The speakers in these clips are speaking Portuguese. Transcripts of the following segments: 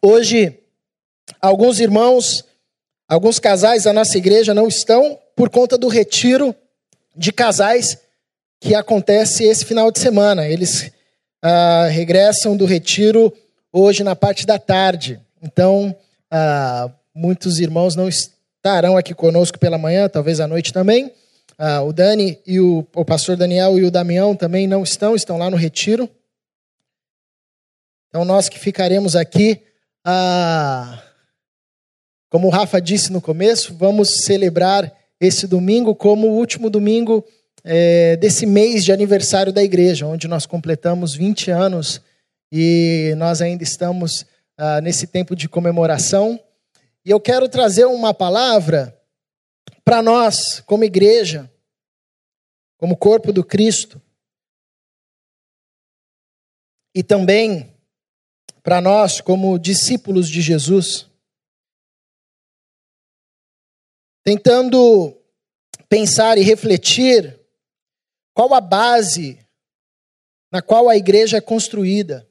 Hoje, alguns irmãos, alguns casais da nossa igreja não estão por conta do retiro de casais que acontece esse final de semana. Eles ah, regressam do retiro hoje na parte da tarde. Então, ah, muitos irmãos não estarão aqui conosco pela manhã, talvez à noite também. Ah, o Dani e o, o pastor Daniel e o Damião também não estão, estão lá no retiro. Então, nós que ficaremos aqui, ah, como o Rafa disse no começo, vamos celebrar esse domingo como o último domingo é, desse mês de aniversário da igreja, onde nós completamos 20 anos e nós ainda estamos ah, nesse tempo de comemoração. E eu quero trazer uma palavra para nós, como igreja, como corpo do Cristo, e também para nós, como discípulos de Jesus, tentando pensar e refletir qual a base na qual a igreja é construída,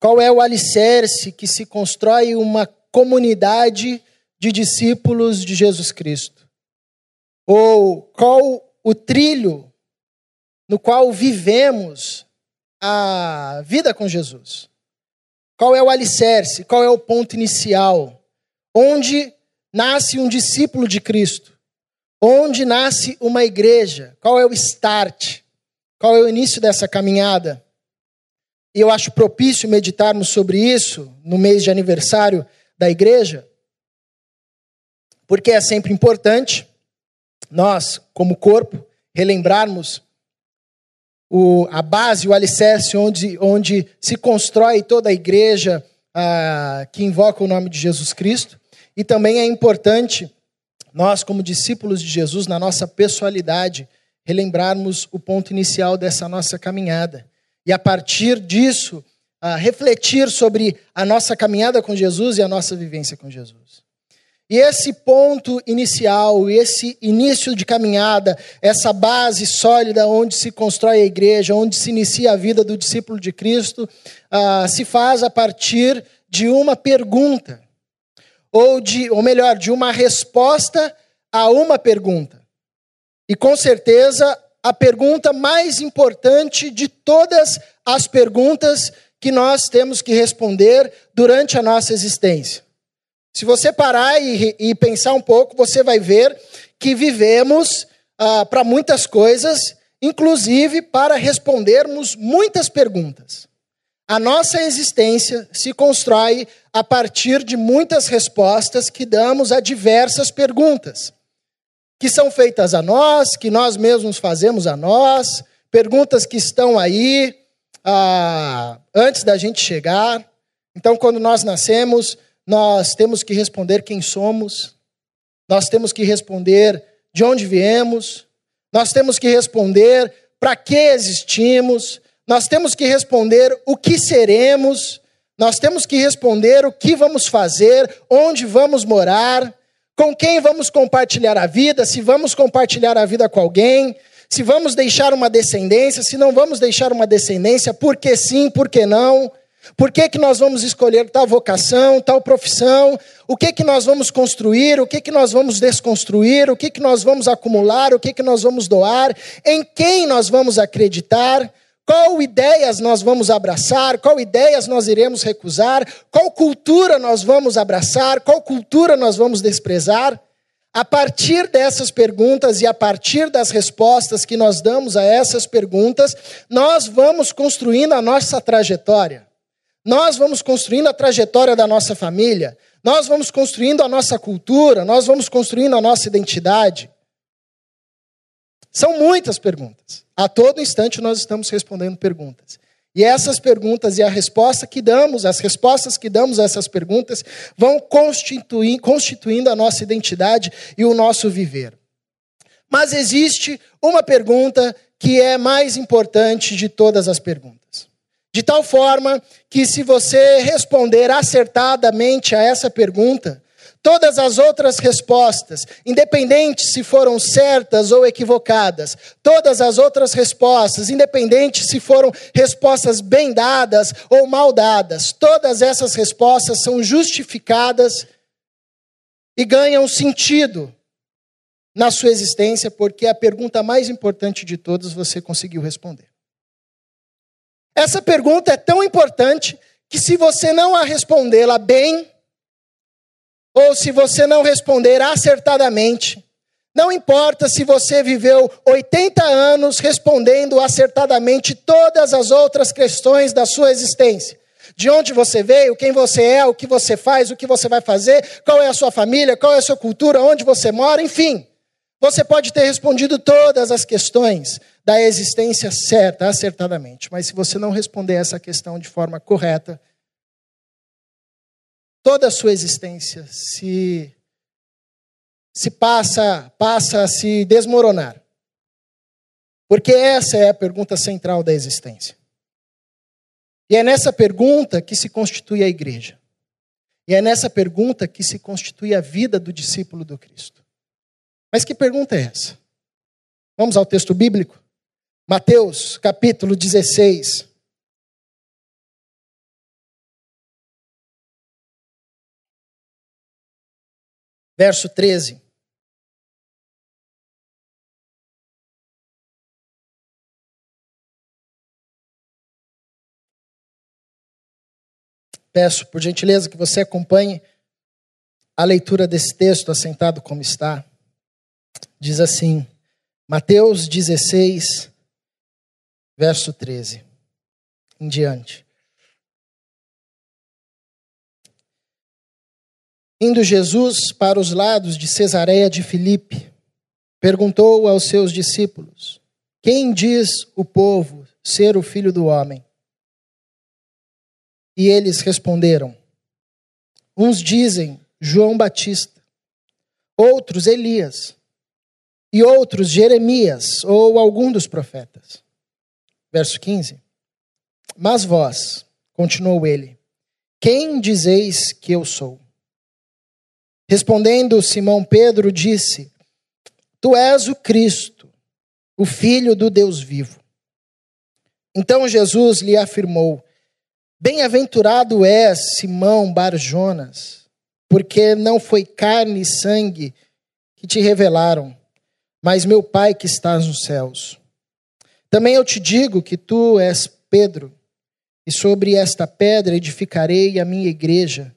qual é o alicerce que se constrói uma comunidade de discípulos de Jesus Cristo? Ou qual o trilho no qual vivemos a vida com Jesus? Qual é o alicerce? Qual é o ponto inicial? Onde nasce um discípulo de Cristo? Onde nasce uma igreja? Qual é o start? Qual é o início dessa caminhada? E eu acho propício meditarmos sobre isso no mês de aniversário da igreja, porque é sempre importante nós, como corpo, relembrarmos o, a base, o alicerce onde, onde se constrói toda a igreja que invoca o nome de Jesus Cristo. E também é importante nós, como discípulos de Jesus, na nossa pessoalidade, relembrarmos o ponto inicial dessa nossa caminhada. E a partir disso, ah, refletir sobre a nossa caminhada com Jesus e a nossa vivência com Jesus. E esse ponto inicial, esse início de caminhada, essa base sólida onde se constrói a igreja, onde se inicia a vida do discípulo de Cristo, uh, se faz a partir de uma pergunta, ou de, ou melhor, de uma resposta a uma pergunta. E com certeza a pergunta mais importante de todas as perguntas que nós temos que responder durante a nossa existência. Se você parar e, e pensar um pouco, você vai ver que vivemos ah, para muitas coisas, inclusive para respondermos muitas perguntas. A nossa existência se constrói a partir de muitas respostas que damos a diversas perguntas, que são feitas a nós, que nós mesmos fazemos a nós, perguntas que estão aí ah, antes da gente chegar. Então, quando nós nascemos, nós temos que responder quem somos, nós temos que responder de onde viemos, nós temos que responder para que existimos, nós temos que responder o que seremos, nós temos que responder o que vamos fazer, onde vamos morar, com quem vamos compartilhar a vida, se vamos compartilhar a vida com alguém, se vamos deixar uma descendência, se não vamos deixar uma descendência, por que sim, por que não. Por que, que nós vamos escolher tal vocação, tal profissão? O que, que nós vamos construir? O que, que nós vamos desconstruir? O que, que nós vamos acumular? O que, que nós vamos doar? Em quem nós vamos acreditar? Qual ideias nós vamos abraçar? Qual ideias nós iremos recusar? Qual cultura nós vamos abraçar? Qual cultura nós vamos desprezar? A partir dessas perguntas e a partir das respostas que nós damos a essas perguntas, nós vamos construindo a nossa trajetória. Nós vamos construindo a trajetória da nossa família, nós vamos construindo a nossa cultura, nós vamos construindo a nossa identidade. São muitas perguntas. A todo instante nós estamos respondendo perguntas. E essas perguntas e a resposta que damos, as respostas que damos a essas perguntas, vão constituindo a nossa identidade e o nosso viver. Mas existe uma pergunta que é mais importante de todas as perguntas. De tal forma que, se você responder acertadamente a essa pergunta, Todas as outras respostas, independente se foram certas ou equivocadas, todas as outras respostas, independente se foram respostas bem dadas ou mal dadas, todas essas respostas são justificadas e ganham sentido na sua existência, porque a pergunta mais importante de todas você conseguiu responder. Essa pergunta é tão importante que, se você não a respondê-la bem, ou se você não responder acertadamente, não importa se você viveu 80 anos respondendo acertadamente todas as outras questões da sua existência. De onde você veio, quem você é, o que você faz, o que você vai fazer, qual é a sua família, qual é a sua cultura, onde você mora, enfim. Você pode ter respondido todas as questões da existência certa, acertadamente, mas se você não responder essa questão de forma correta, toda a sua existência se se passa passa a se desmoronar. Porque essa é a pergunta central da existência. E é nessa pergunta que se constitui a igreja. E é nessa pergunta que se constitui a vida do discípulo do Cristo. Mas que pergunta é essa? Vamos ao texto bíblico? Mateus, capítulo 16. verso 13. Peço, por gentileza, que você acompanhe a leitura desse texto, assentado como está. Diz assim, Mateus 16, verso 13 em diante. Indo Jesus para os lados de Cesareia de Filipe, perguntou aos seus discípulos: Quem diz o povo ser o filho do homem? E eles responderam: Uns dizem João Batista, outros Elias, e outros Jeremias ou algum dos profetas. Verso 15. Mas vós, continuou ele, quem dizeis que eu sou? Respondendo Simão Pedro, disse: Tu és o Cristo, o Filho do Deus vivo. Então Jesus lhe afirmou: Bem-aventurado és, Simão Barjonas, porque não foi carne e sangue que te revelaram, mas meu Pai que estás nos céus. Também eu te digo que tu és Pedro, e sobre esta pedra edificarei a minha igreja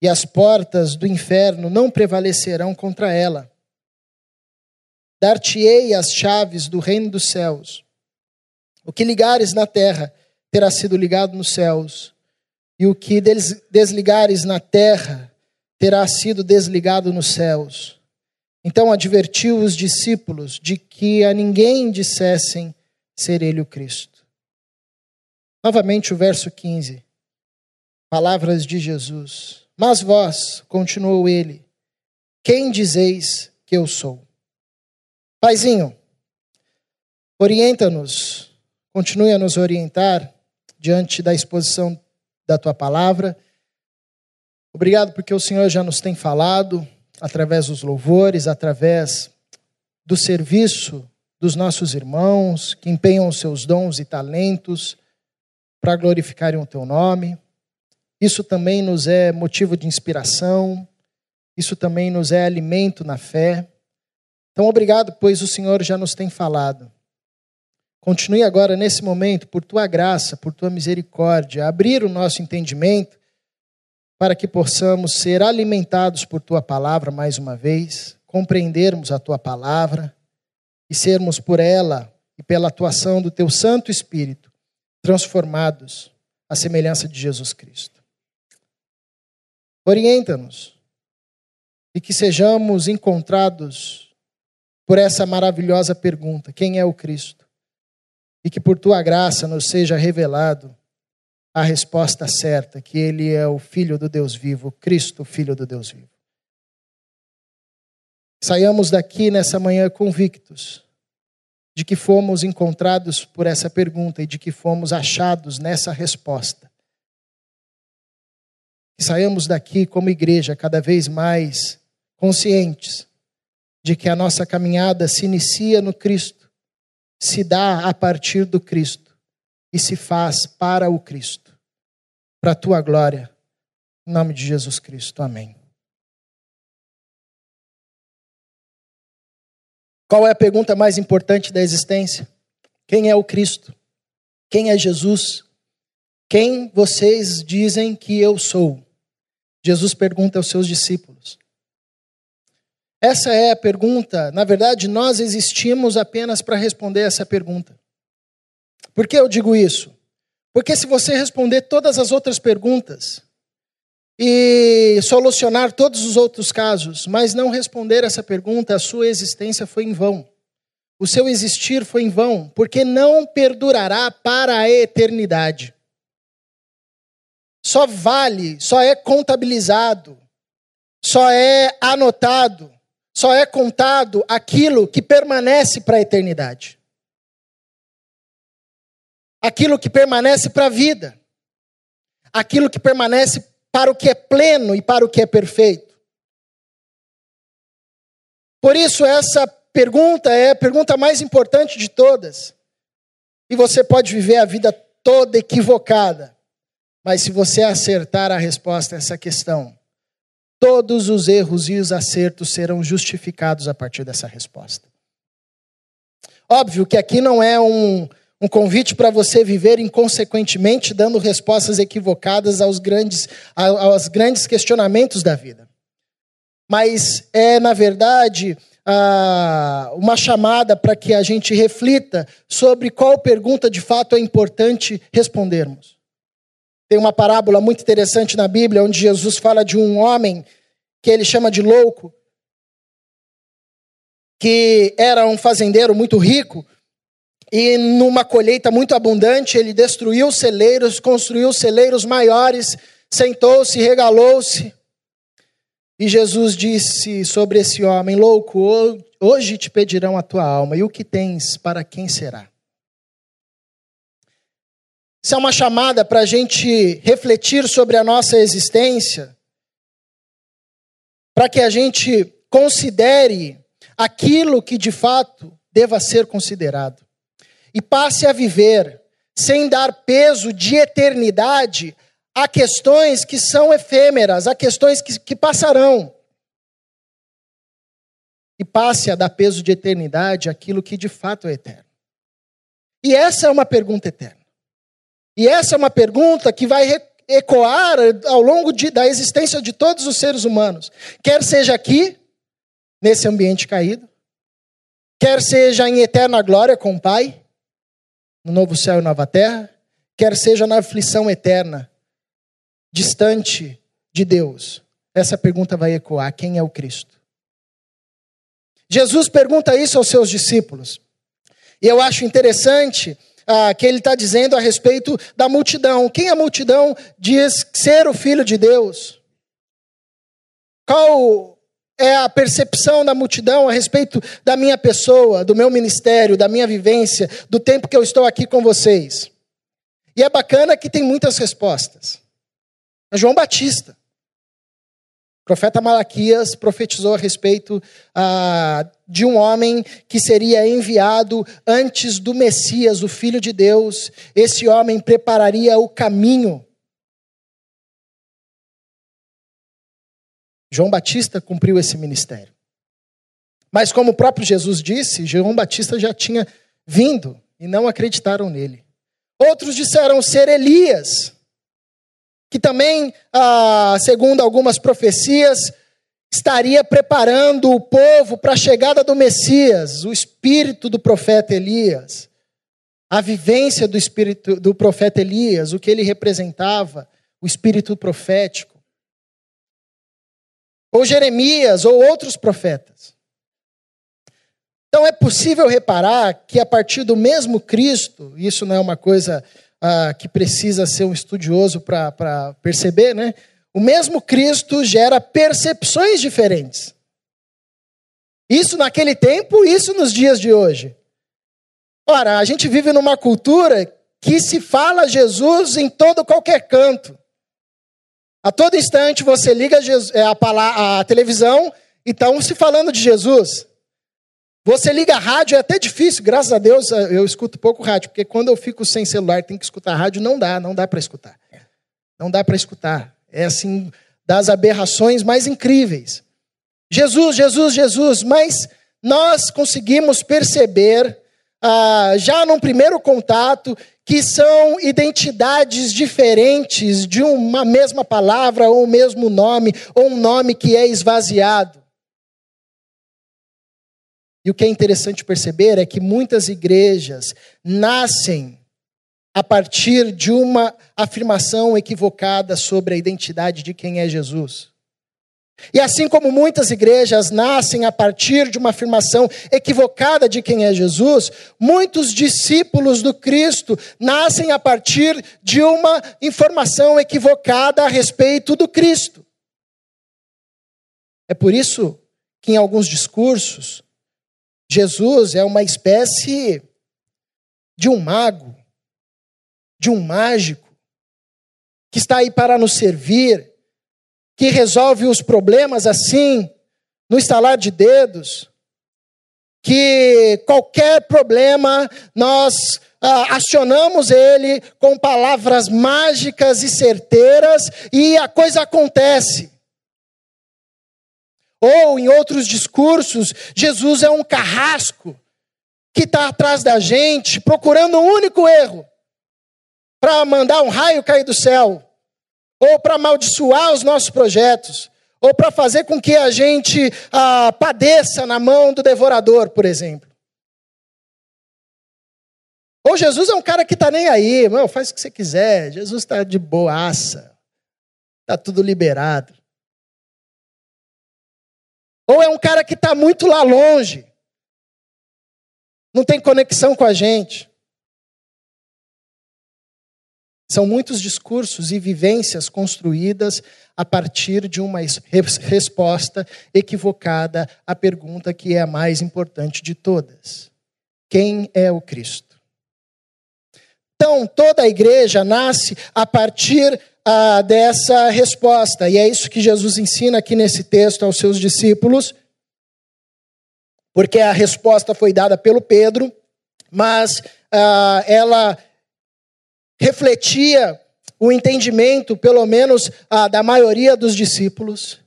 e as portas do inferno não prevalecerão contra ela. Dar-te-ei as chaves do reino dos céus. O que ligares na terra terá sido ligado nos céus, e o que desligares na terra terá sido desligado nos céus. Então advertiu os discípulos de que a ninguém dissessem ser ele o Cristo. Novamente o verso 15. Palavras de Jesus. Mas vós, continuou ele, quem dizeis que eu sou? Paizinho, orienta-nos, continue a nos orientar diante da exposição da tua palavra. Obrigado porque o Senhor já nos tem falado através dos louvores, através do serviço dos nossos irmãos que empenham os seus dons e talentos para glorificarem o teu nome. Isso também nos é motivo de inspiração, isso também nos é alimento na fé. Então, obrigado, pois o Senhor já nos tem falado. Continue agora, nesse momento, por tua graça, por tua misericórdia, abrir o nosso entendimento para que possamos ser alimentados por tua palavra mais uma vez, compreendermos a tua palavra e sermos por ela e pela atuação do teu Santo Espírito transformados à semelhança de Jesus Cristo. Orienta-nos e que sejamos encontrados por essa maravilhosa pergunta: quem é o Cristo? E que por tua graça nos seja revelado a resposta certa, que ele é o filho do Deus vivo, Cristo, filho do Deus vivo. Saiamos daqui nessa manhã convictos de que fomos encontrados por essa pergunta e de que fomos achados nessa resposta Que saiamos daqui como igreja cada vez mais conscientes de que a nossa caminhada se inicia no Cristo, se dá a partir do Cristo e se faz para o Cristo, para a tua glória. Em nome de Jesus Cristo. Amém. Qual é a pergunta mais importante da existência? Quem é o Cristo? Quem é Jesus? Quem vocês dizem que eu sou? Jesus pergunta aos seus discípulos. Essa é a pergunta. Na verdade, nós existimos apenas para responder essa pergunta. Por que eu digo isso? Porque se você responder todas as outras perguntas e solucionar todos os outros casos, mas não responder essa pergunta, a sua existência foi em vão. O seu existir foi em vão, porque não perdurará para a eternidade. Só vale, só é contabilizado, só é anotado, só é contado aquilo que permanece para a eternidade aquilo que permanece para a vida, aquilo que permanece para o que é pleno e para o que é perfeito. Por isso, essa pergunta é a pergunta mais importante de todas. E você pode viver a vida toda equivocada, mas se você acertar a resposta a essa questão, todos os erros e os acertos serão justificados a partir dessa resposta. Óbvio que aqui não é um, um convite para você viver inconsequentemente, dando respostas equivocadas aos grandes, aos grandes questionamentos da vida. Mas é, na verdade, uma chamada para que a gente reflita sobre qual pergunta de fato é importante respondermos. Tem uma parábola muito interessante na Bíblia, onde Jesus fala de um homem que ele chama de louco, que era um fazendeiro muito rico, e numa colheita muito abundante, ele destruiu celeiros, construiu celeiros maiores, sentou-se, regalou-se. E Jesus disse sobre esse homem: Louco, hoje te pedirão a tua alma, e o que tens, para quem será? Isso é uma chamada para a gente refletir sobre a nossa existência, para que a gente considere aquilo que de fato deva ser considerado e passe a viver sem dar peso de eternidade a questões que são efêmeras, a questões que, que passarão. E passe a dar peso de eternidade àquilo que de fato é eterno. E essa é uma pergunta eterna. E essa é uma pergunta que vai ecoar ao longo de, da existência de todos os seres humanos, quer seja aqui, nesse ambiente caído, quer seja em eterna glória com o Pai, no novo céu e nova terra, quer seja na aflição eterna, distante de Deus. Essa pergunta vai ecoar: quem é o Cristo? Jesus pergunta isso aos seus discípulos. E eu acho interessante ah, que ele está dizendo a respeito da multidão. Quem a multidão diz ser o Filho de Deus? Qual é a percepção da multidão a respeito da minha pessoa, do meu ministério, da minha vivência, do tempo que eu estou aqui com vocês. E é bacana que tem muitas respostas. É João Batista. O profeta Malaquias profetizou a respeito ah, de um homem que seria enviado antes do Messias, o Filho de Deus. Esse homem prepararia o caminho João Batista cumpriu esse ministério. Mas, como o próprio Jesus disse, João Batista já tinha vindo e não acreditaram nele. Outros disseram ser Elias, que também, ah, segundo algumas profecias, estaria preparando o povo para a chegada do Messias, o espírito do profeta Elias, a vivência do espírito do profeta Elias, o que ele representava, o espírito profético ou Jeremias, ou outros profetas. Então é possível reparar que a partir do mesmo Cristo, isso não é uma coisa ah, que precisa ser um estudioso para perceber, né? O mesmo Cristo gera percepções diferentes. Isso naquele tempo, isso nos dias de hoje. Ora, a gente vive numa cultura que se fala Jesus em todo qualquer canto. A todo instante você liga é, a, a televisão e estão se falando de Jesus. Você liga a rádio, é até difícil, graças a Deus eu escuto pouco rádio, porque quando eu fico sem celular tem que escutar rádio, não dá, não dá para escutar. Não dá para escutar. É assim, das aberrações mais incríveis. Jesus, Jesus, Jesus, mas nós conseguimos perceber, ah, já num primeiro contato, que são identidades diferentes de uma mesma palavra, ou o mesmo nome, ou um nome que é esvaziado. E o que é interessante perceber é que muitas igrejas nascem a partir de uma afirmação equivocada sobre a identidade de quem é Jesus. E assim como muitas igrejas nascem a partir de uma afirmação equivocada de quem é Jesus, muitos discípulos do Cristo nascem a partir de uma informação equivocada a respeito do Cristo. É por isso que em alguns discursos, Jesus é uma espécie de um mago, de um mágico, que está aí para nos servir, que resolve os problemas assim, no estalar de dedos, que qualquer problema nós ah, acionamos ele com palavras mágicas e certeiras e a coisa acontece. Ou em outros discursos, Jesus é um carrasco que está atrás da gente procurando um único erro para mandar um raio cair do céu, ou para amaldiçoar os nossos projetos, ou para fazer com que a gente ah, padeça na mão do devorador, por exemplo. Ou Jesus é um cara que está nem aí, não, faz o que você quiser, Jesus está de boaça, está tudo liberado. Ou é um cara que está muito lá longe, não tem conexão com a gente. São muitos discursos e vivências construídas a partir de uma resposta equivocada à pergunta que é a mais importante de todas: Quem é o Cristo? Então, toda a igreja nasce a partir ah, dessa resposta, e é isso que Jesus ensina aqui nesse texto aos seus discípulos, porque a resposta foi dada pelo Pedro, mas ah, ela refletia o entendimento, pelo menos ah, da maioria dos discípulos.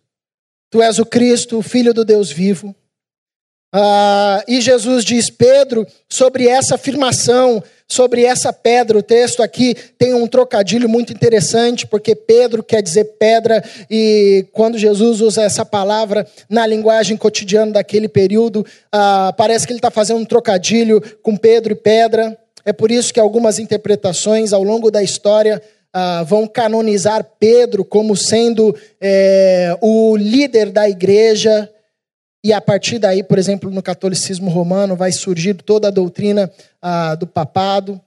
Tu és o Cristo, o Filho do Deus vivo. Ah, e Jesus diz, Pedro, sobre essa afirmação, sobre essa pedra, o texto aqui tem um trocadilho muito interessante, porque Pedro quer dizer pedra, e quando Jesus usa essa palavra na linguagem cotidiana daquele período, ah, parece que ele está fazendo um trocadilho com Pedro e pedra. É por isso que algumas interpretações ao longo da história ah, vão canonizar Pedro como sendo é, o líder da igreja. E a partir daí, por exemplo, no catolicismo romano, vai surgir toda a doutrina ah, do papado.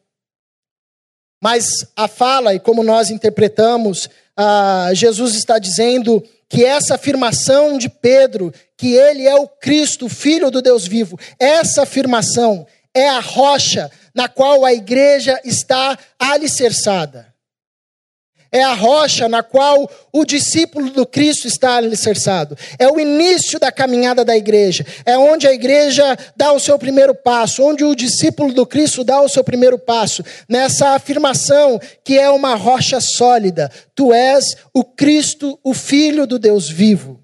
Mas a fala, e como nós interpretamos, ah, Jesus está dizendo que essa afirmação de Pedro, que ele é o Cristo, filho do Deus vivo, essa afirmação é a rocha na qual a igreja está alicerçada. É a rocha na qual o discípulo do Cristo está alicerçado. É o início da caminhada da igreja. É onde a igreja dá o seu primeiro passo, onde o discípulo do Cristo dá o seu primeiro passo. Nessa afirmação que é uma rocha sólida. Tu és o Cristo, o Filho do Deus vivo.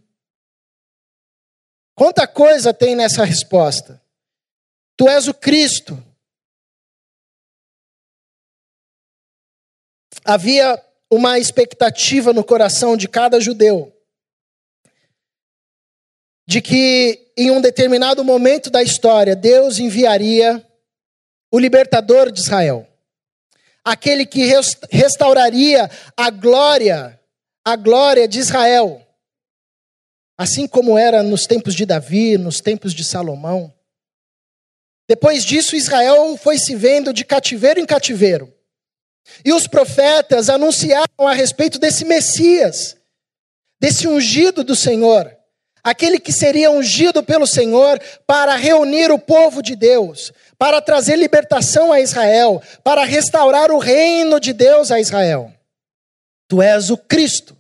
Quanta coisa tem nessa resposta? Tu és o Cristo. havia uma expectativa no coração de cada judeu de que em um determinado momento da história Deus enviaria o libertador de Israel, aquele que restauraria a glória, a glória de Israel, assim como era nos tempos de Davi, nos tempos de Salomão. Depois disso, Israel foi se vendo de cativeiro em cativeiro. E os profetas anunciaram a respeito desse Messias, desse ungido do Senhor, aquele que seria ungido pelo Senhor para reunir o povo de Deus, para trazer libertação a Israel, para restaurar o reino de Deus a Israel. Tu és o Cristo,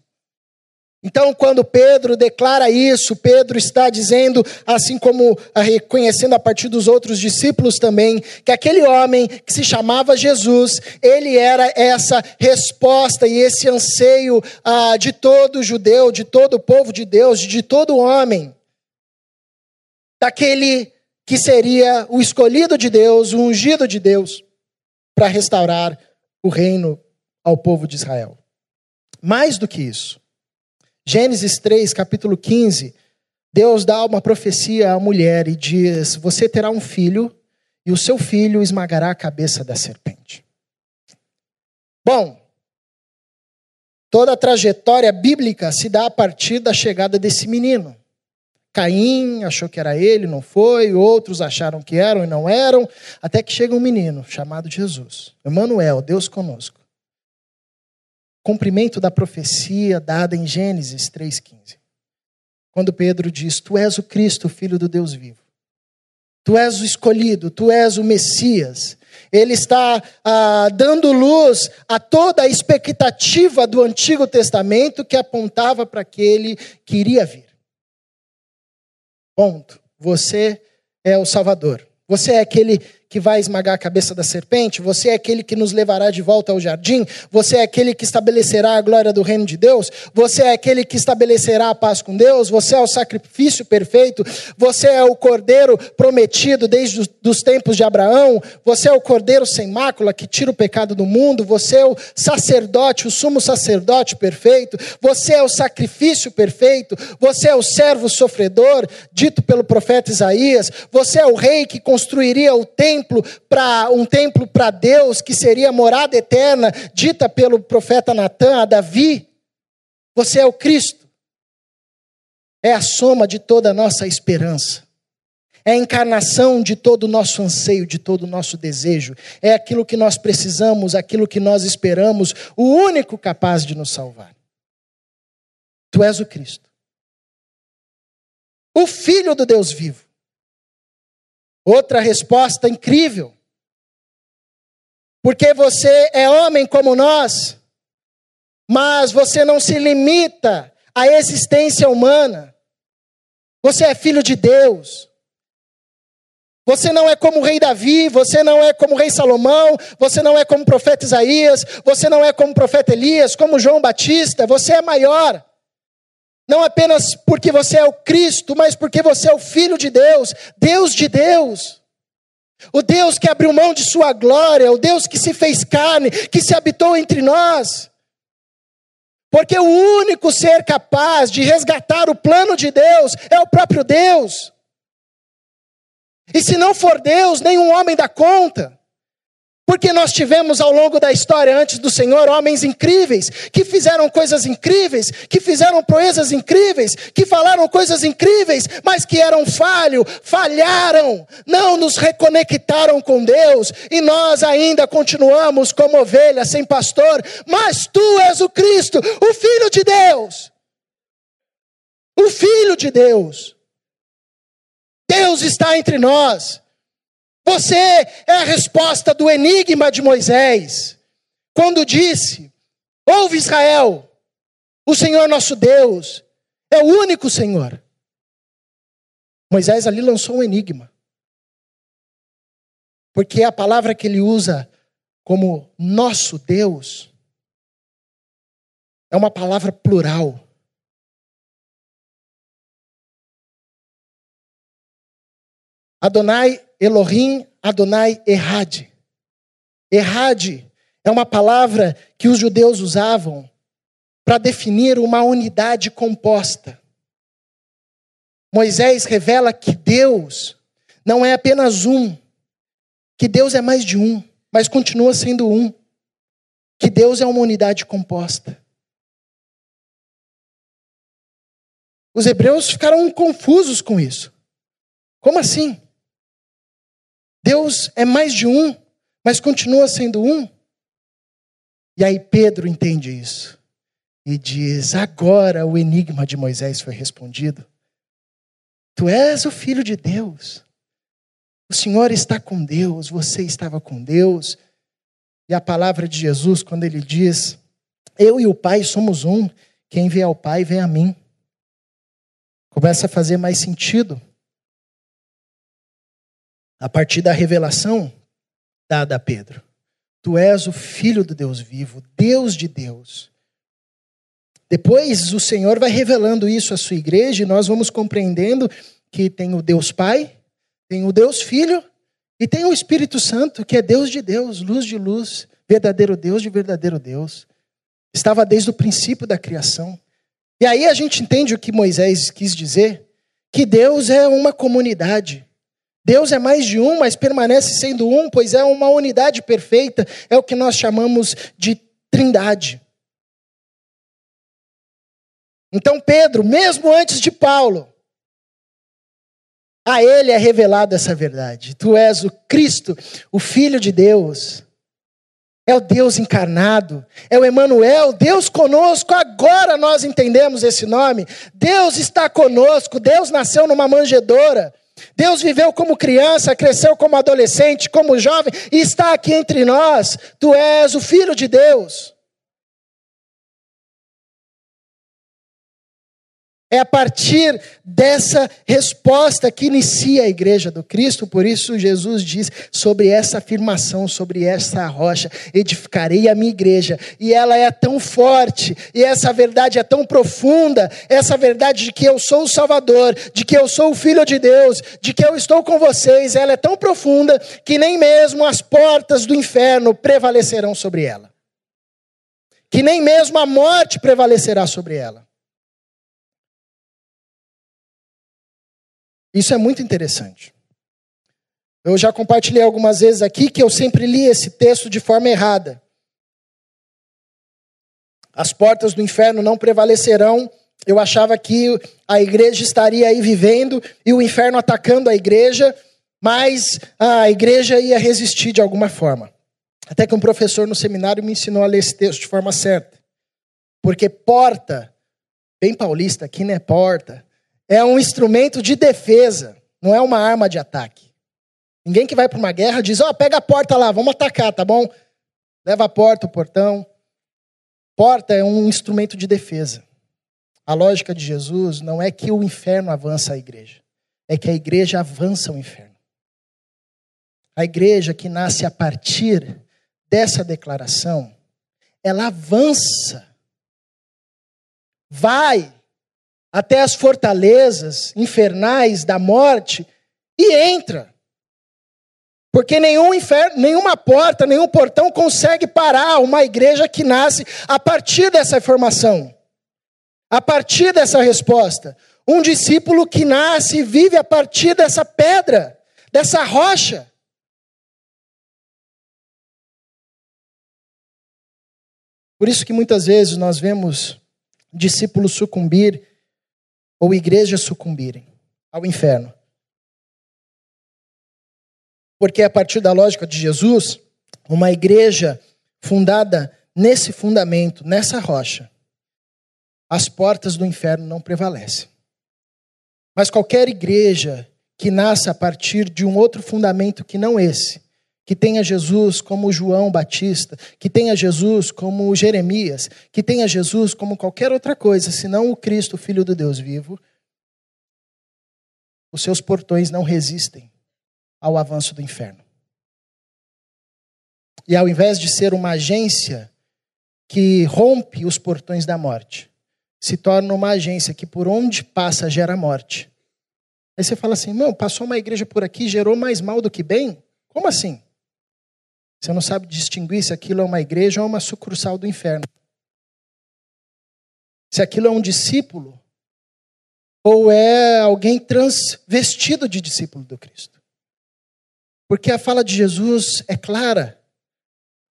Então, quando Pedro declara isso, Pedro está dizendo, assim como reconhecendo a partir dos outros discípulos também, que aquele homem que se chamava Jesus, ele era essa resposta e esse anseio ah, de todo judeu, de todo o povo de Deus, de todo homem, daquele que seria o escolhido de Deus, o ungido de Deus, para restaurar o reino ao povo de Israel. Mais do que isso, Gênesis 3, capítulo 15, Deus dá uma profecia à mulher e diz: Você terá um filho, e o seu filho esmagará a cabeça da serpente. Bom, toda a trajetória bíblica se dá a partir da chegada desse menino. Caim achou que era ele, não foi, outros acharam que eram e não eram, até que chega um menino chamado Jesus. Emmanuel, Deus conosco cumprimento da profecia dada em Gênesis 3,15. Quando Pedro diz: Tu és o Cristo, filho do Deus vivo. Tu és o escolhido, tu és o Messias. Ele está ah, dando luz a toda a expectativa do Antigo Testamento que apontava para aquele que iria vir. Ponto. Você é o Salvador. Você é aquele que vai esmagar a cabeça da serpente, você é aquele que nos levará de volta ao jardim, você é aquele que estabelecerá a glória do reino de Deus, você é aquele que estabelecerá a paz com Deus, você é o sacrifício perfeito, você é o cordeiro prometido desde os tempos de Abraão, você é o cordeiro sem mácula que tira o pecado do mundo, você é o sacerdote, o sumo sacerdote perfeito, você é o sacrifício perfeito, você é o servo sofredor, dito pelo profeta Isaías, você é o rei que construiria o templo templo para um templo para Deus, que seria morada eterna, dita pelo profeta Natan a Davi. Você é o Cristo. É a soma de toda a nossa esperança. É a encarnação de todo o nosso anseio, de todo o nosso desejo. É aquilo que nós precisamos, aquilo que nós esperamos, o único capaz de nos salvar. Tu és o Cristo. O Filho do Deus vivo. Outra resposta incrível. Porque você é homem como nós, mas você não se limita à existência humana. Você é filho de Deus. Você não é como o rei Davi, você não é como o rei Salomão, você não é como o profeta Isaías, você não é como o profeta Elias, como João Batista, você é maior. Não apenas porque você é o Cristo, mas porque você é o Filho de Deus, Deus de Deus. O Deus que abriu mão de sua glória, o Deus que se fez carne, que se habitou entre nós. Porque o único ser capaz de resgatar o plano de Deus é o próprio Deus. E se não for Deus, nenhum homem dá conta. Porque nós tivemos ao longo da história antes do Senhor homens incríveis, que fizeram coisas incríveis, que fizeram proezas incríveis, que falaram coisas incríveis, mas que eram falho, falharam, não nos reconectaram com Deus, e nós ainda continuamos como ovelhas sem pastor, mas tu és o Cristo, o Filho de Deus. O Filho de Deus. Deus está entre nós. Você é a resposta do enigma de Moisés, quando disse: Ouve Israel, o Senhor nosso Deus é o único Senhor. Moisés ali lançou um enigma. Porque a palavra que ele usa como nosso Deus é uma palavra plural. Adonai Elohim Adonai Errad. Errad é uma palavra que os judeus usavam para definir uma unidade composta. Moisés revela que Deus não é apenas um, que Deus é mais de um, mas continua sendo um, que Deus é uma unidade composta. Os hebreus ficaram confusos com isso. Como assim? Deus é mais de um, mas continua sendo um. E aí Pedro entende isso e diz: agora o enigma de Moisés foi respondido. Tu és o filho de Deus. O Senhor está com Deus, você estava com Deus. E a palavra de Jesus, quando ele diz: Eu e o Pai somos um, Quem vê ao Pai, vê a mim. Começa a fazer mais sentido a partir da revelação dada a Pedro. Tu és o Filho do Deus vivo, Deus de Deus. Depois o Senhor vai revelando isso à sua igreja e nós vamos compreendendo que tem o Deus Pai, tem o Deus Filho e tem o Espírito Santo, que é Deus de Deus, luz de luz, verdadeiro Deus de verdadeiro Deus. Estava desde o princípio da criação. E aí a gente entende o que Moisés quis dizer: que Deus é uma comunidade. Deus é mais de um, mas permanece sendo um, pois é uma unidade perfeita, é o que nós chamamos de trindade. Então, Pedro, mesmo antes de Paulo, a ele é revelada essa verdade. Tu és o Cristo, o Filho de Deus. É o Deus encarnado, é o Emanuel, Deus conosco. Agora nós entendemos esse nome. Deus está conosco, Deus nasceu numa manjedoura. Deus viveu como criança, cresceu como adolescente, como jovem e está aqui entre nós. Tu és o filho de Deus. É a partir dessa resposta que inicia a igreja do Cristo, por isso Jesus diz sobre essa afirmação, sobre essa rocha: edificarei a minha igreja. E ela é tão forte, e essa verdade é tão profunda, essa verdade de que eu sou o Salvador, de que eu sou o Filho de Deus, de que eu estou com vocês, ela é tão profunda que nem mesmo as portas do inferno prevalecerão sobre ela. Que nem mesmo a morte prevalecerá sobre ela. Isso é muito interessante. Eu já compartilhei algumas vezes aqui que eu sempre li esse texto de forma errada. As portas do inferno não prevalecerão. Eu achava que a igreja estaria aí vivendo e o inferno atacando a igreja, mas a igreja ia resistir de alguma forma. Até que um professor no seminário me ensinou a ler esse texto de forma certa. Porque porta, bem paulista aqui, né? Porta é um instrumento de defesa, não é uma arma de ataque. Ninguém que vai para uma guerra diz: Ó, oh, pega a porta lá, vamos atacar, tá bom? Leva a porta, o portão. Porta é um instrumento de defesa. A lógica de Jesus não é que o inferno avança a igreja, é que a igreja avança o inferno. A igreja que nasce a partir dessa declaração, ela avança, vai até as fortalezas infernais da morte e entra. Porque nenhum inferno, nenhuma porta, nenhum portão consegue parar uma igreja que nasce a partir dessa informação, a partir dessa resposta. Um discípulo que nasce e vive a partir dessa pedra, dessa rocha. Por isso que muitas vezes nós vemos discípulos sucumbir ou igrejas sucumbirem ao inferno. Porque a partir da lógica de Jesus, uma igreja fundada nesse fundamento, nessa rocha, as portas do inferno não prevalecem. Mas qualquer igreja que nasça a partir de um outro fundamento que não esse, que tenha Jesus como João Batista, que tenha Jesus como Jeremias, que tenha Jesus como qualquer outra coisa, senão o Cristo, Filho do Deus vivo, os seus portões não resistem ao avanço do inferno. E ao invés de ser uma agência que rompe os portões da morte, se torna uma agência que por onde passa gera morte. Aí você fala assim, não, passou uma igreja por aqui, gerou mais mal do que bem? Como assim? Você não sabe distinguir se aquilo é uma igreja ou uma sucursal do inferno. Se aquilo é um discípulo ou é alguém transvestido de discípulo do Cristo. Porque a fala de Jesus é clara.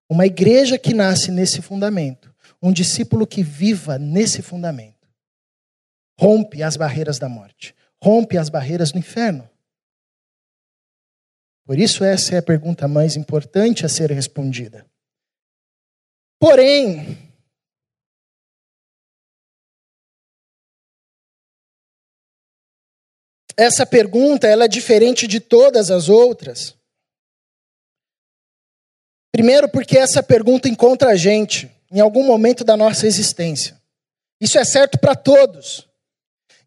Uma igreja que nasce nesse fundamento, um discípulo que viva nesse fundamento, rompe as barreiras da morte, rompe as barreiras do inferno. Por isso, essa é a pergunta mais importante a ser respondida. Porém, essa pergunta ela é diferente de todas as outras. Primeiro, porque essa pergunta encontra a gente em algum momento da nossa existência. Isso é certo para todos.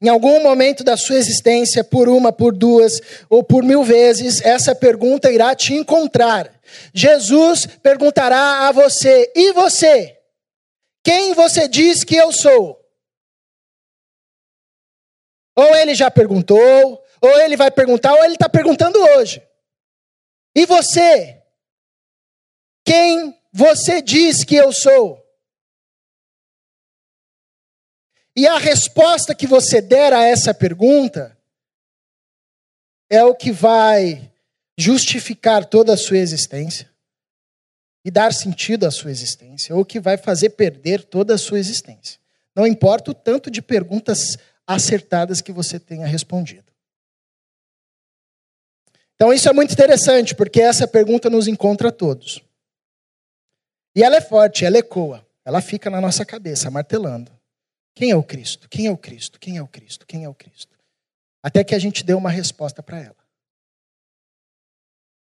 Em algum momento da sua existência, por uma, por duas ou por mil vezes, essa pergunta irá te encontrar. Jesus perguntará a você: e você? Quem você diz que eu sou? Ou ele já perguntou, ou ele vai perguntar, ou ele está perguntando hoje. E você? Quem você diz que eu sou? E a resposta que você der a essa pergunta é o que vai justificar toda a sua existência e dar sentido à sua existência, ou que vai fazer perder toda a sua existência. Não importa o tanto de perguntas acertadas que você tenha respondido. Então, isso é muito interessante, porque essa pergunta nos encontra a todos. E ela é forte, ela ecoa, ela fica na nossa cabeça, martelando. Quem é o Cristo? Quem é o Cristo? Quem é o Cristo? Quem é o Cristo? Até que a gente dê uma resposta para ela.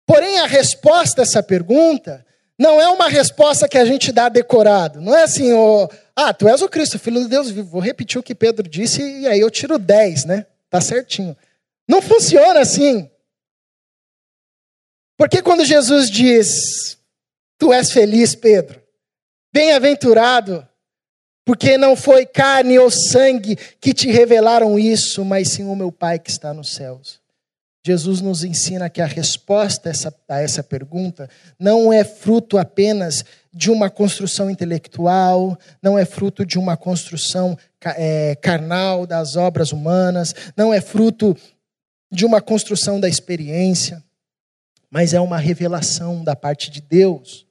Porém, a resposta a essa pergunta não é uma resposta que a gente dá decorado. Não é assim, oh, ah, tu és o Cristo, filho de Deus vivo. Vou repetir o que Pedro disse e aí eu tiro 10, né? Tá certinho. Não funciona assim. Porque quando Jesus diz, tu és feliz, Pedro, bem-aventurado, porque não foi carne ou sangue que te revelaram isso, mas sim o meu Pai que está nos céus. Jesus nos ensina que a resposta a essa, a essa pergunta não é fruto apenas de uma construção intelectual, não é fruto de uma construção é, carnal das obras humanas, não é fruto de uma construção da experiência, mas é uma revelação da parte de Deus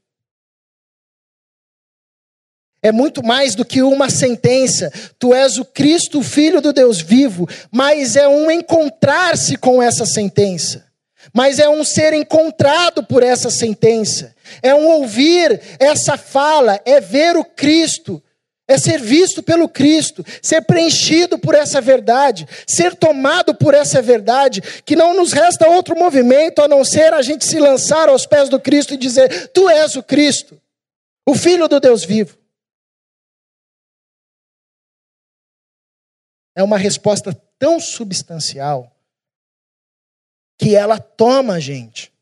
é muito mais do que uma sentença. Tu és o Cristo, o Filho do Deus vivo, mas é um encontrar-se com essa sentença. Mas é um ser encontrado por essa sentença. É um ouvir essa fala, é ver o Cristo, é ser visto pelo Cristo, ser preenchido por essa verdade, ser tomado por essa verdade, que não nos resta outro movimento a não ser a gente se lançar aos pés do Cristo e dizer: Tu és o Cristo, o Filho do Deus vivo. É uma resposta tão substancial que ela toma a gente,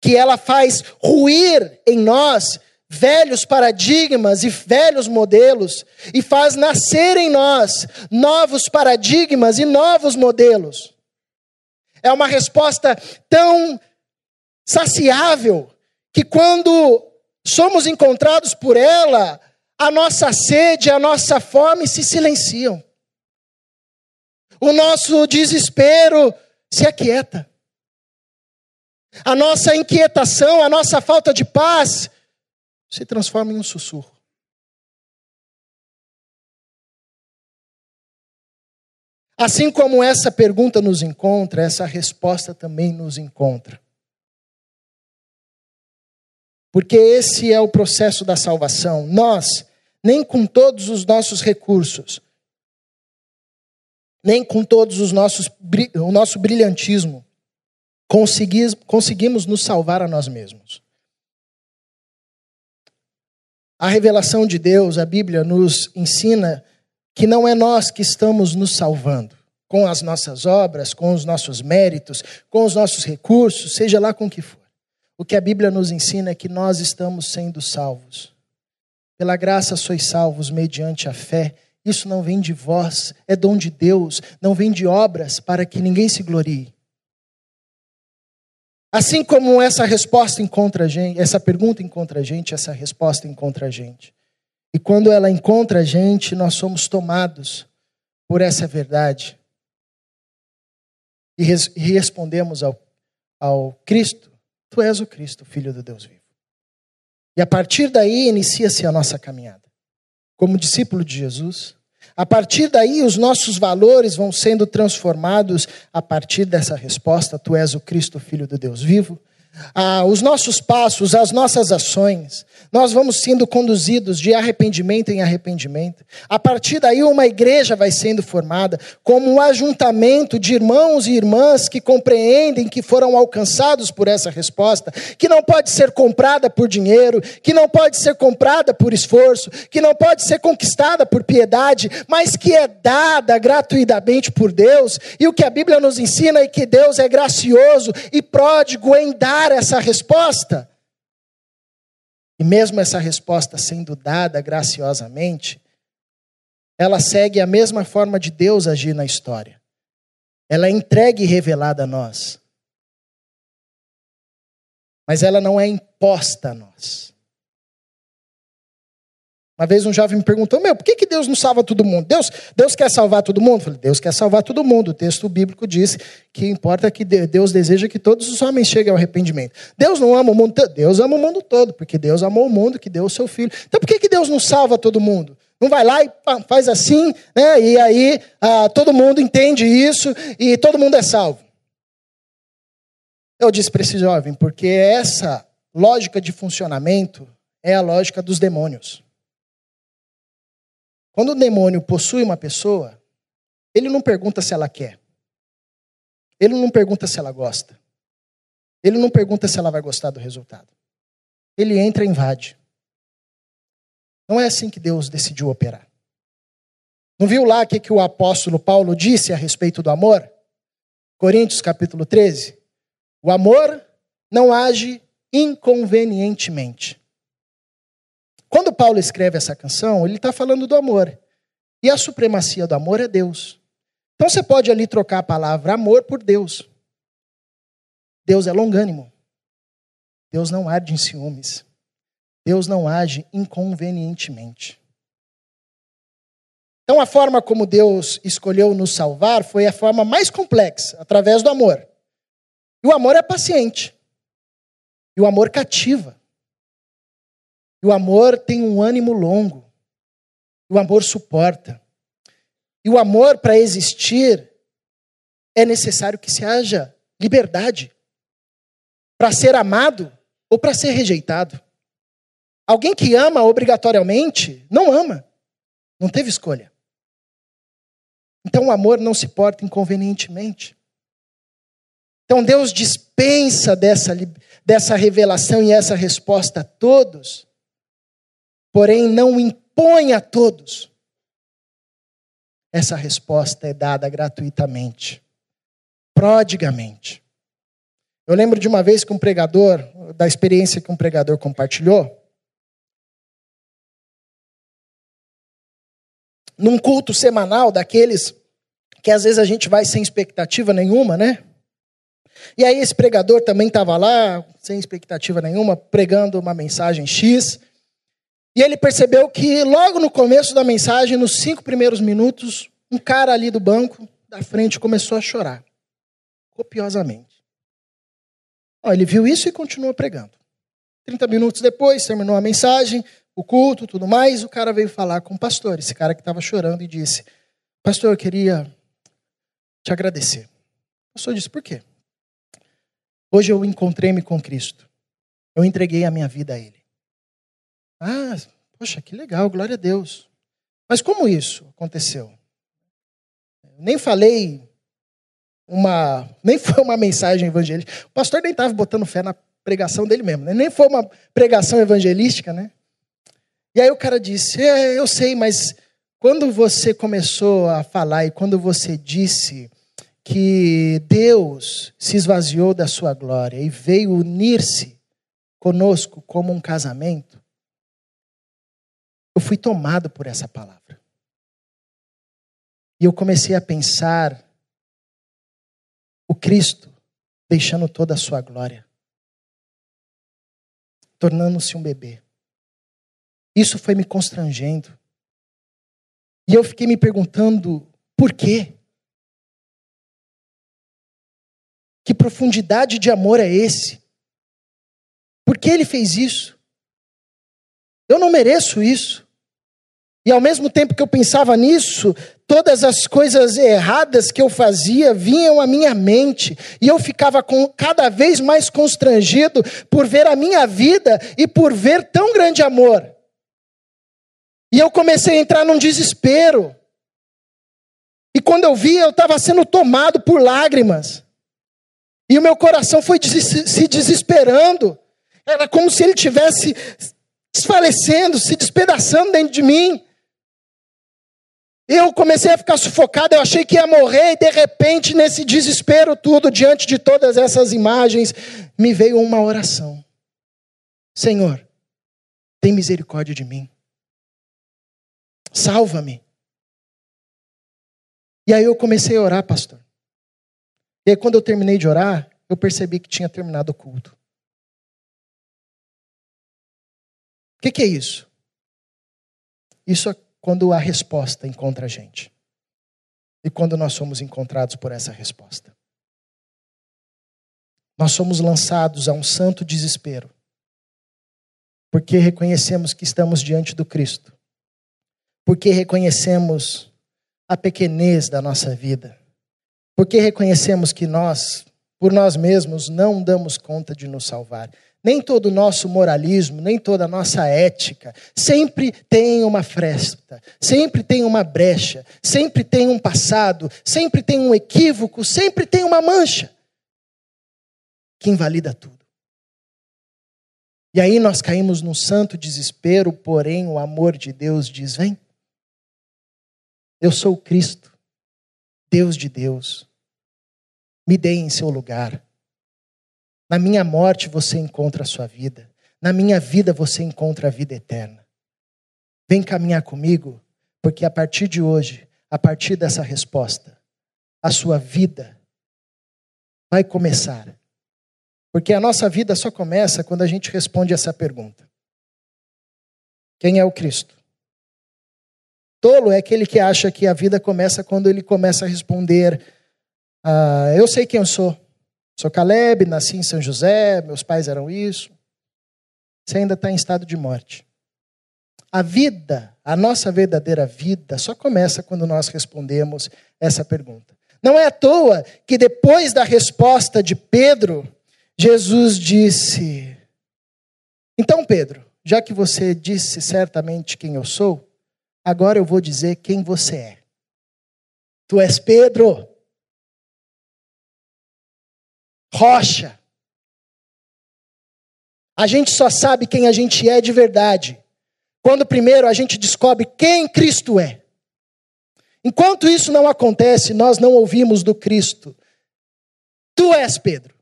que ela faz ruir em nós velhos paradigmas e velhos modelos e faz nascer em nós novos paradigmas e novos modelos. É uma resposta tão saciável que quando somos encontrados por ela, a nossa sede, a nossa fome se silenciam. O nosso desespero se aquieta. A nossa inquietação, a nossa falta de paz se transforma em um sussurro. Assim como essa pergunta nos encontra, essa resposta também nos encontra. Porque esse é o processo da salvação. Nós, nem com todos os nossos recursos, nem com todos os nossos o nosso brilhantismo, conseguimos, conseguimos nos salvar a nós mesmos. A revelação de Deus, a Bíblia, nos ensina que não é nós que estamos nos salvando com as nossas obras, com os nossos méritos, com os nossos recursos, seja lá com que for. O que a Bíblia nos ensina é que nós estamos sendo salvos. Pela graça sois salvos mediante a fé. Isso não vem de vós, é dom de Deus, não vem de obras para que ninguém se glorie. Assim como essa resposta encontra a gente, essa pergunta encontra a gente, essa resposta encontra a gente. E quando ela encontra a gente, nós somos tomados por essa verdade. E, e respondemos ao, ao Cristo Tu és o Cristo, Filho do Deus vivo. E a partir daí inicia-se a nossa caminhada. Como discípulo de Jesus, a partir daí os nossos valores vão sendo transformados a partir dessa resposta: Tu és o Cristo, Filho do Deus vivo. Ah, os nossos passos, as nossas ações, nós vamos sendo conduzidos de arrependimento em arrependimento. A partir daí, uma igreja vai sendo formada como um ajuntamento de irmãos e irmãs que compreendem que foram alcançados por essa resposta, que não pode ser comprada por dinheiro, que não pode ser comprada por esforço, que não pode ser conquistada por piedade, mas que é dada gratuitamente por Deus. E o que a Bíblia nos ensina é que Deus é gracioso e pródigo em dar essa resposta. E mesmo essa resposta sendo dada graciosamente, ela segue a mesma forma de Deus agir na história. Ela é entregue e revelada a nós. Mas ela não é imposta a nós. Uma vez um jovem me perguntou: Meu, por que, que Deus não salva todo mundo? Deus, Deus quer salvar todo mundo? Eu falei: Deus quer salvar todo mundo. O texto bíblico diz que importa que Deus deseja que todos os homens cheguem ao arrependimento. Deus não ama o mundo todo? Deus ama o mundo todo, porque Deus amou o mundo, que deu o seu filho. Então por que, que Deus não salva todo mundo? Não vai lá e faz assim, né? E aí ah, todo mundo entende isso e todo mundo é salvo. Eu disse para esse jovem, porque essa lógica de funcionamento é a lógica dos demônios. Quando o demônio possui uma pessoa, ele não pergunta se ela quer. Ele não pergunta se ela gosta. Ele não pergunta se ela vai gostar do resultado. Ele entra e invade. Não é assim que Deus decidiu operar. Não viu lá o que, que o apóstolo Paulo disse a respeito do amor? Coríntios capítulo 13. O amor não age inconvenientemente. Quando Paulo escreve essa canção, ele está falando do amor. E a supremacia do amor é Deus. Então você pode ali trocar a palavra amor por Deus. Deus é longânimo. Deus não arde em ciúmes. Deus não age inconvenientemente. Então, a forma como Deus escolheu nos salvar foi a forma mais complexa, através do amor. E o amor é paciente. E o amor cativa. O amor tem um ânimo longo. O amor suporta. E o amor, para existir, é necessário que se haja liberdade para ser amado ou para ser rejeitado. Alguém que ama obrigatoriamente não ama, não teve escolha. Então o amor não se porta inconvenientemente. Então Deus dispensa dessa, dessa revelação e essa resposta a todos, porém não impõe a todos. Essa resposta é dada gratuitamente, prodigamente. Eu lembro de uma vez que um pregador, da experiência que um pregador compartilhou, num culto semanal daqueles que às vezes a gente vai sem expectativa nenhuma, né? E aí esse pregador também estava lá, sem expectativa nenhuma, pregando uma mensagem X. E ele percebeu que logo no começo da mensagem, nos cinco primeiros minutos, um cara ali do banco da frente começou a chorar, copiosamente. ele viu isso e continuou pregando. Trinta minutos depois, terminou a mensagem, o culto, tudo mais, o cara veio falar com o pastor, esse cara que estava chorando, e disse: Pastor, eu queria te agradecer. O pastor disse: Por quê? Hoje eu encontrei-me com Cristo. Eu entreguei a minha vida a Ele. Ah, poxa, que legal, glória a Deus. Mas como isso aconteceu? Nem falei uma, nem foi uma mensagem evangelística. O pastor nem estava botando fé na pregação dele mesmo, né? nem foi uma pregação evangelística, né? E aí o cara disse: é, Eu sei, mas quando você começou a falar e quando você disse que Deus se esvaziou da sua glória e veio unir-se conosco como um casamento, eu fui tomado por essa palavra. E eu comecei a pensar o Cristo deixando toda a sua glória, tornando-se um bebê. Isso foi me constrangendo. E eu fiquei me perguntando por quê? Que profundidade de amor é esse? Por que ele fez isso? Eu não mereço isso. E ao mesmo tempo que eu pensava nisso, todas as coisas erradas que eu fazia vinham à minha mente, e eu ficava com, cada vez mais constrangido por ver a minha vida e por ver tão grande amor. E eu comecei a entrar num desespero. E quando eu vi, eu estava sendo tomado por lágrimas. E o meu coração foi se desesperando. Era como se ele tivesse desfalecendo, se despedaçando dentro de mim. Eu comecei a ficar sufocado, eu achei que ia morrer, e de repente, nesse desespero tudo, diante de todas essas imagens, me veio uma oração: Senhor, tem misericórdia de mim, salva-me. E aí eu comecei a orar, pastor. E aí, quando eu terminei de orar, eu percebi que tinha terminado o culto. O que, que é isso? Isso quando a resposta encontra a gente. E quando nós somos encontrados por essa resposta. Nós somos lançados a um santo desespero. Porque reconhecemos que estamos diante do Cristo. Porque reconhecemos a pequenez da nossa vida. Porque reconhecemos que nós, por nós mesmos, não damos conta de nos salvar nem todo o nosso moralismo, nem toda a nossa ética, sempre tem uma fresta, sempre tem uma brecha, sempre tem um passado, sempre tem um equívoco, sempre tem uma mancha que invalida tudo. E aí nós caímos num santo desespero, porém o amor de Deus diz: vem. Eu sou o Cristo, Deus de Deus. Me dê em seu lugar. Na minha morte você encontra a sua vida. Na minha vida você encontra a vida eterna. Vem caminhar comigo, porque a partir de hoje, a partir dessa resposta, a sua vida vai começar. Porque a nossa vida só começa quando a gente responde essa pergunta: Quem é o Cristo? Tolo é aquele que acha que a vida começa quando ele começa a responder: ah, Eu sei quem eu sou. Sou Caleb, nasci em São José, meus pais eram isso. Você ainda está em estado de morte. A vida, a nossa verdadeira vida, só começa quando nós respondemos essa pergunta. Não é à toa que depois da resposta de Pedro, Jesus disse: Então, Pedro, já que você disse certamente quem eu sou, agora eu vou dizer quem você é. Tu és Pedro, rocha. A gente só sabe quem a gente é de verdade quando primeiro a gente descobre quem Cristo é. Enquanto isso não acontece, nós não ouvimos do Cristo. Tu és Pedro,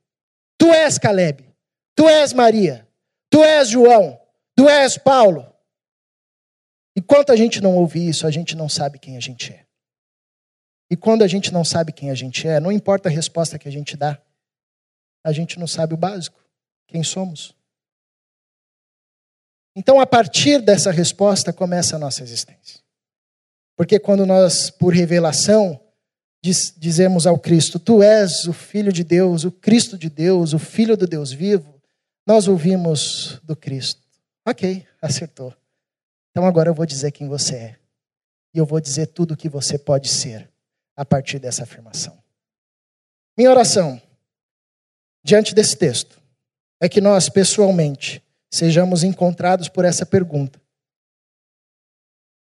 tu és Caleb, tu és Maria, tu és João, tu és Paulo. Enquanto a gente não ouve isso, a gente não sabe quem a gente é. E quando a gente não sabe quem a gente é, não importa a resposta que a gente dá, a gente não sabe o básico: quem somos. Então, a partir dessa resposta, começa a nossa existência. Porque quando nós, por revelação, diz, dizemos ao Cristo: Tu és o Filho de Deus, o Cristo de Deus, o Filho do Deus vivo, nós ouvimos do Cristo. Ok, acertou. Então agora eu vou dizer quem você é. E eu vou dizer tudo o que você pode ser a partir dessa afirmação. Minha oração diante desse texto é que nós, pessoalmente, sejamos encontrados por essa pergunta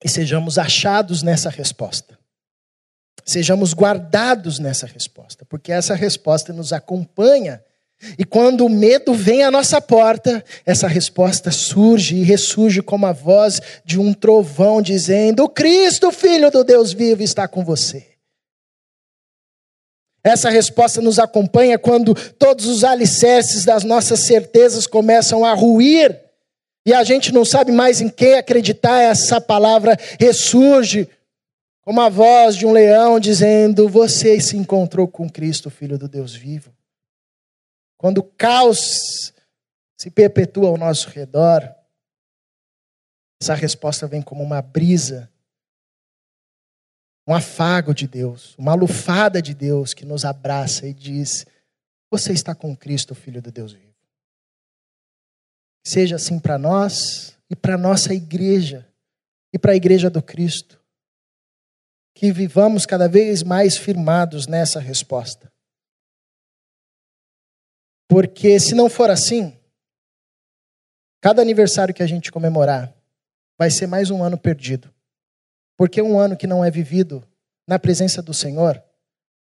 e sejamos achados nessa resposta. Sejamos guardados nessa resposta, porque essa resposta nos acompanha. E quando o medo vem à nossa porta, essa resposta surge e ressurge como a voz de um trovão dizendo: Cristo, Filho do Deus vivo, está com você. Essa resposta nos acompanha quando todos os alicerces das nossas certezas começam a ruir e a gente não sabe mais em quem acreditar. Essa palavra ressurge como a voz de um leão dizendo: Você se encontrou com Cristo, Filho do Deus vivo. Quando o caos se perpetua ao nosso redor, essa resposta vem como uma brisa um afago de Deus, uma lufada de Deus que nos abraça e diz: Você está com Cristo, Filho do Deus vivo. Seja assim para nós e para nossa igreja e para a igreja do Cristo. Que vivamos cada vez mais firmados nessa resposta. Porque se não for assim, cada aniversário que a gente comemorar vai ser mais um ano perdido. Porque um ano que não é vivido na presença do Senhor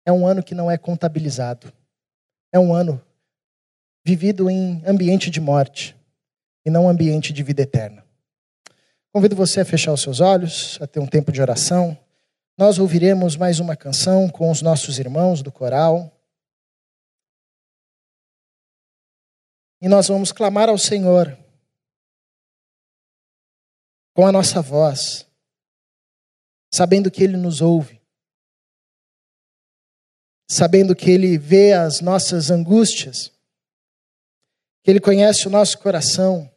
é um ano que não é contabilizado. É um ano vivido em ambiente de morte e não ambiente de vida eterna. Convido você a fechar os seus olhos, a ter um tempo de oração. Nós ouviremos mais uma canção com os nossos irmãos do coral. E nós vamos clamar ao Senhor com a nossa voz, sabendo que Ele nos ouve, sabendo que Ele vê as nossas angústias, que Ele conhece o nosso coração.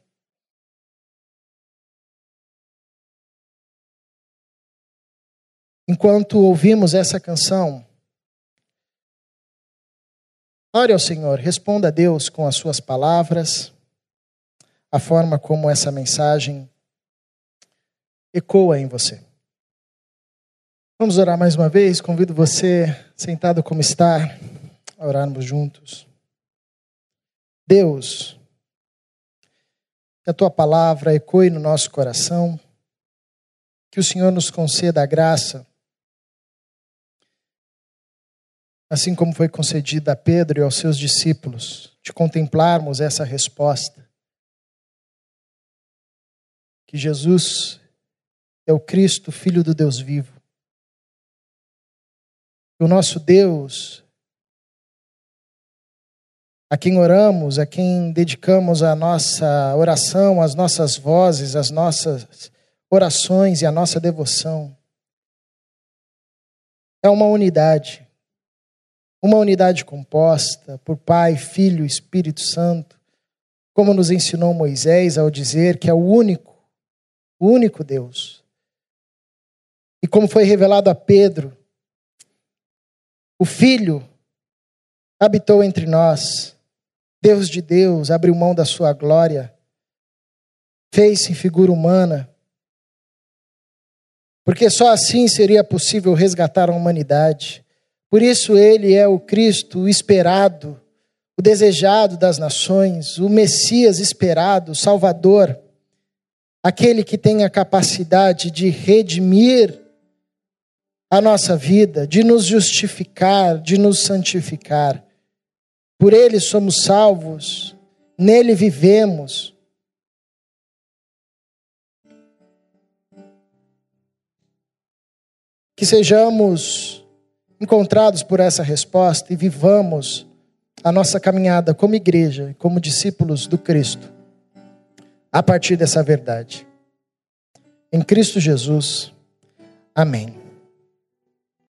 Enquanto ouvimos essa canção, ore ao Senhor, responda a Deus com as suas palavras, a forma como essa mensagem ecoa em você. Vamos orar mais uma vez. Convido você, sentado como está, a orarmos juntos. Deus, que a tua palavra ecoe no nosso coração, que o Senhor nos conceda a graça, assim como foi concedida a Pedro e aos seus discípulos, de contemplarmos essa resposta. Que Jesus é o Cristo, Filho do Deus vivo. O nosso Deus, a quem oramos, a quem dedicamos a nossa oração, as nossas vozes, as nossas orações e a nossa devoção, é uma unidade. Uma unidade composta por Pai, Filho e Espírito Santo, como nos ensinou Moisés ao dizer que é o único, o único Deus e como foi revelado a Pedro, o Filho habitou entre nós, Deus de Deus, abriu mão da sua glória, fez-se em figura humana, porque só assim seria possível resgatar a humanidade. Por isso ele é o Cristo esperado, o desejado das nações, o Messias esperado, o Salvador, aquele que tem a capacidade de redimir a nossa vida, de nos justificar, de nos santificar. Por Ele somos salvos, nele vivemos. Que sejamos encontrados por essa resposta e vivamos a nossa caminhada como igreja, como discípulos do Cristo, a partir dessa verdade. Em Cristo Jesus. Amém.